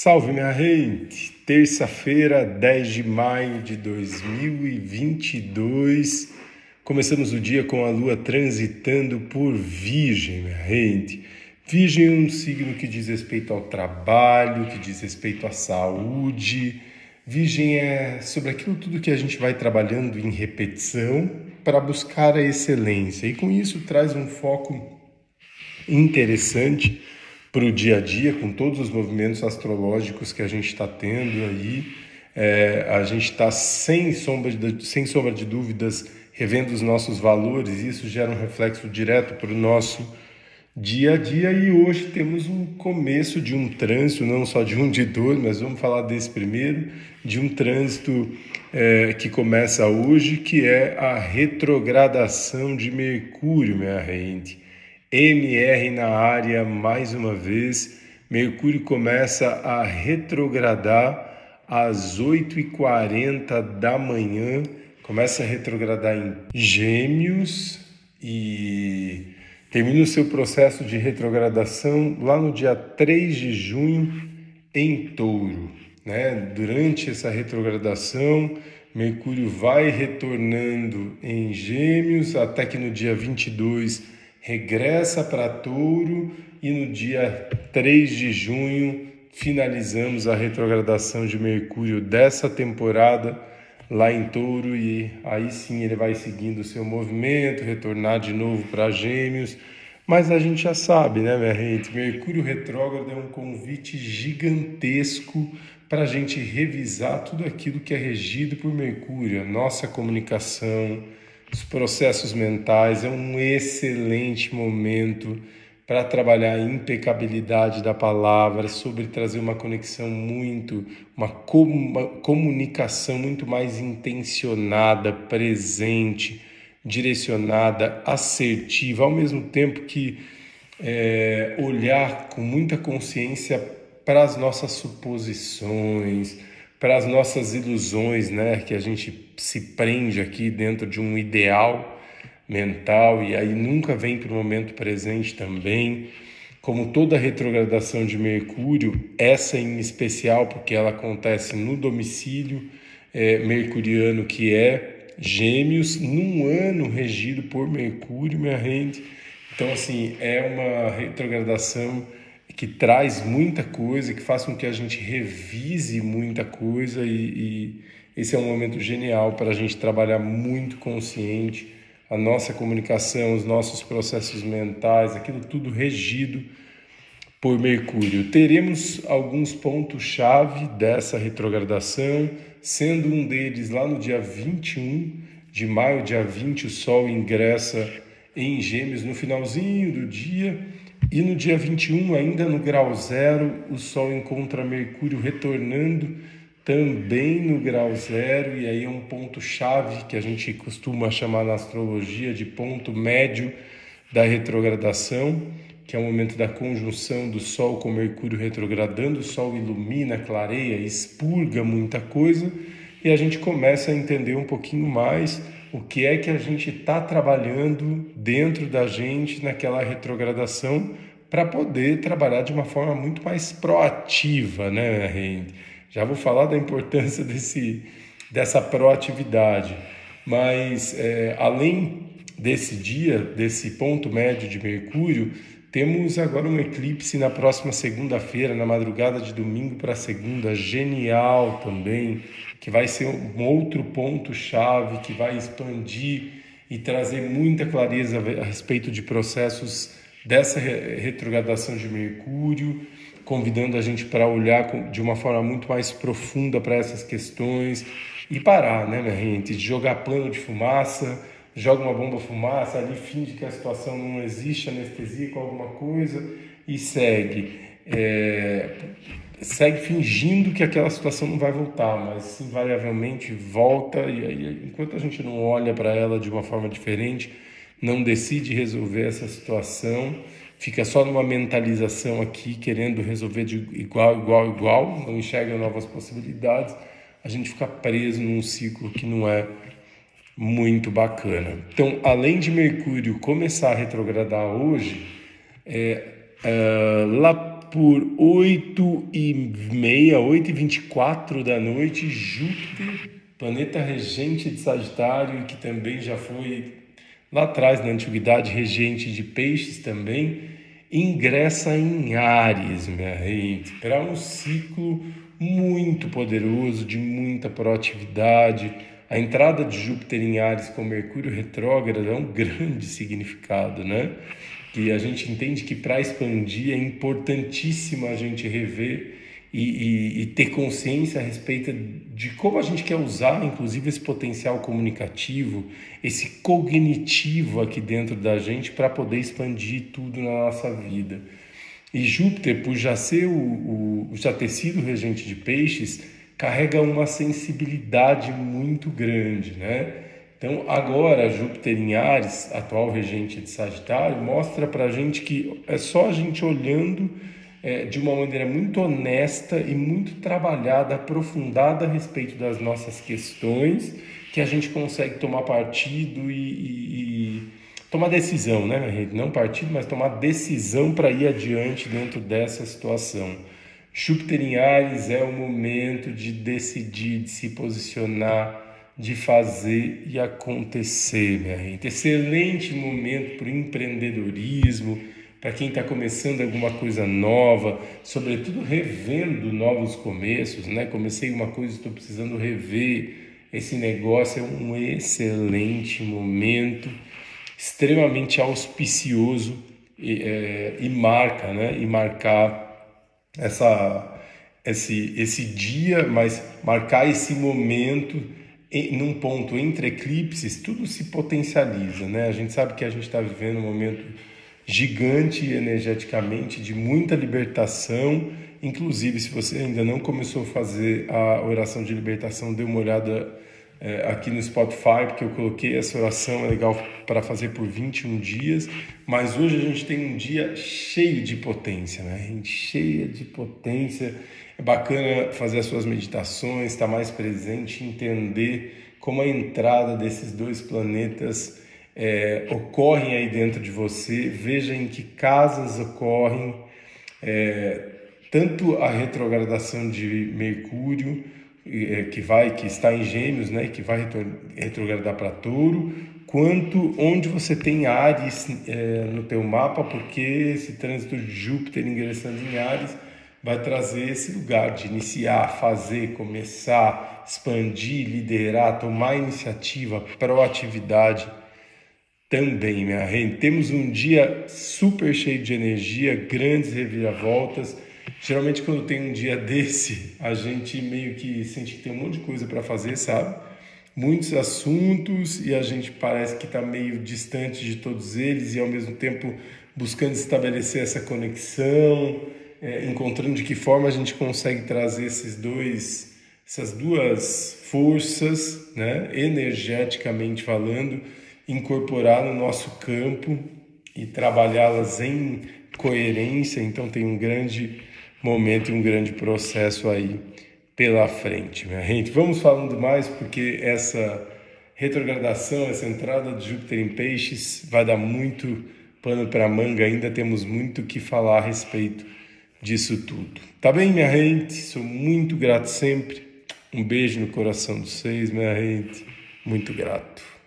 Salve minha gente! Terça-feira, 10 de maio de 2022. Começamos o dia com a lua transitando por Virgem, minha gente. Virgem é um signo que diz respeito ao trabalho, que diz respeito à saúde. Virgem é sobre aquilo tudo que a gente vai trabalhando em repetição para buscar a excelência. E com isso traz um foco interessante para o dia a dia, com todos os movimentos astrológicos que a gente está tendo aí. É, a gente está sem sombra, de, sem sombra de dúvidas revendo os nossos valores, e isso gera um reflexo direto para o nosso dia a dia. E hoje temos um começo de um trânsito, não só de um de dois, mas vamos falar desse primeiro, de um trânsito é, que começa hoje, que é a retrogradação de Mercúrio, minha gente. MR na área mais uma vez. Mercúrio começa a retrogradar às 8h40 da manhã, começa a retrogradar em Gêmeos e termina o seu processo de retrogradação lá no dia 3 de junho em Touro. Né? Durante essa retrogradação, Mercúrio vai retornando em Gêmeos até que no dia 22 regressa para Touro e no dia 3 de junho finalizamos a retrogradação de Mercúrio dessa temporada lá em Touro e aí sim ele vai seguindo o seu movimento, retornar de novo para Gêmeos. Mas a gente já sabe, né, minha gente? Mercúrio retrógrado é um convite gigantesco para a gente revisar tudo aquilo que é regido por Mercúrio, a nossa comunicação, os processos mentais, é um excelente momento para trabalhar a impecabilidade da palavra, sobre trazer uma conexão muito, uma, com, uma comunicação muito mais intencionada, presente, direcionada, assertiva, ao mesmo tempo que é, olhar com muita consciência para as nossas suposições, para as nossas ilusões, né? Que a gente se prende aqui dentro de um ideal mental e aí nunca vem para o momento presente também. Como toda retrogradação de Mercúrio, essa em especial, porque ela acontece no domicílio é, mercuriano, que é Gêmeos, num ano regido por Mercúrio, minha rende. Então, assim, é uma retrogradação que traz muita coisa, que faz com que a gente revise muita coisa e, e esse é um momento genial para a gente trabalhar muito consciente a nossa comunicação, os nossos processos mentais, aquilo tudo regido por Mercúrio. Teremos alguns pontos-chave dessa retrogradação, sendo um deles lá no dia 21 de maio, dia 20, o Sol ingressa em Gêmeos no finalzinho do dia e no dia 21, ainda no grau zero, o Sol encontra Mercúrio retornando também no grau zero, e aí é um ponto-chave que a gente costuma chamar na astrologia de ponto médio da retrogradação, que é o momento da conjunção do Sol com Mercúrio retrogradando. O Sol ilumina, clareia, expurga muita coisa, e a gente começa a entender um pouquinho mais o que é que a gente está trabalhando dentro da gente naquela retrogradação para poder trabalhar de uma forma muito mais proativa, né, Rende? Já vou falar da importância desse, dessa proatividade, mas é, além desse dia, desse ponto médio de Mercúrio, temos agora um eclipse na próxima segunda-feira, na madrugada de domingo para segunda, genial também, que vai ser um outro ponto-chave que vai expandir e trazer muita clareza a respeito de processos dessa retrogradação de Mercúrio, convidando a gente para olhar de uma forma muito mais profunda para essas questões e parar, né, minha gente, de jogar plano de fumaça joga uma bomba fumaça, ali finge que a situação não existe, anestesia com alguma coisa e segue. É, segue fingindo que aquela situação não vai voltar, mas invariavelmente volta e aí, enquanto a gente não olha para ela de uma forma diferente, não decide resolver essa situação, fica só numa mentalização aqui, querendo resolver de igual, igual, igual, não enxerga novas possibilidades, a gente fica preso num ciclo que não é muito bacana. Então, além de Mercúrio começar a retrogradar hoje, é, é, lá por 8 e meia, 8 e 24 da noite, Júpiter, planeta regente de Sagitário, que também já foi lá atrás na antiguidade regente de Peixes também, ingressa em Ares, minha gente, para um ciclo muito poderoso, de muita proatividade. A entrada de Júpiter em Ares com Mercúrio retrógrado é um grande significado, né? Que a gente entende que para expandir é importantíssimo a gente rever e, e, e, ter consciência a respeito de como a gente quer usar, inclusive, esse potencial comunicativo, esse cognitivo aqui dentro da gente para poder expandir tudo na nossa vida. E Júpiter, por já ser o, o já ter sido regente de peixes, carrega uma sensibilidade muito grande, né? Então, agora, Júpiter em Ares, atual regente de Sagitário, mostra para a gente que é só a gente olhando é, de uma maneira muito honesta e muito trabalhada, aprofundada a respeito das nossas questões, que a gente consegue tomar partido e, e, e tomar decisão, né, Não partido, mas tomar decisão para ir adiante dentro dessa situação. Júpiter em Ares é o momento de decidir, de se posicionar, de fazer e acontecer, minha gente. Excelente momento para o empreendedorismo, para quem está começando alguma coisa nova, sobretudo revendo novos começos, né? Comecei uma coisa, estou precisando rever esse negócio, é um excelente momento, extremamente auspicioso e, é, e marca, né? E marcar essa esse, esse dia, mas marcar esse momento num ponto entre eclipses, tudo se potencializa, né? A gente sabe que a gente está vivendo um momento gigante energeticamente, de muita libertação. Inclusive, se você ainda não começou a fazer a oração de libertação, dê uma olhada é, aqui no Spotify, porque eu coloquei essa oração, é legal para fazer por 21 dias. Mas hoje a gente tem um dia cheio de potência, né? Cheia de potência. É bacana fazer as suas meditações, estar mais presente, entender como a entrada desses dois planetas é, ocorrem aí dentro de você, veja em que casas ocorrem, é, tanto a retrogradação de Mercúrio, que vai, que está em Gêmeos, né, que vai retrogradar para Touro, quanto onde você tem Ares é, no teu mapa, porque esse trânsito de Júpiter ingressando em Ares vai trazer esse lugar de iniciar, fazer, começar, expandir, liderar, tomar iniciativa, proatividade também, minha gente. Temos um dia super cheio de energia, grandes reviravoltas. Geralmente, quando tem um dia desse, a gente meio que sente que tem um monte de coisa para fazer, sabe? Muitos assuntos e a gente parece que está meio distante de todos eles e ao mesmo tempo buscando estabelecer essa conexão, é, encontrando de que forma a gente consegue trazer esses dois, essas duas forças, né, energeticamente falando incorporar no nosso campo e trabalhá-las em coerência. Então tem um grande momento e um grande processo aí pela frente, minha gente. Vamos falando mais porque essa retrogradação, essa entrada de Júpiter em Peixes vai dar muito pano para manga. Ainda temos muito que falar a respeito disso tudo. Tá bem, minha gente? Sou muito grato sempre. Um beijo no coração de vocês, minha gente. Muito grato.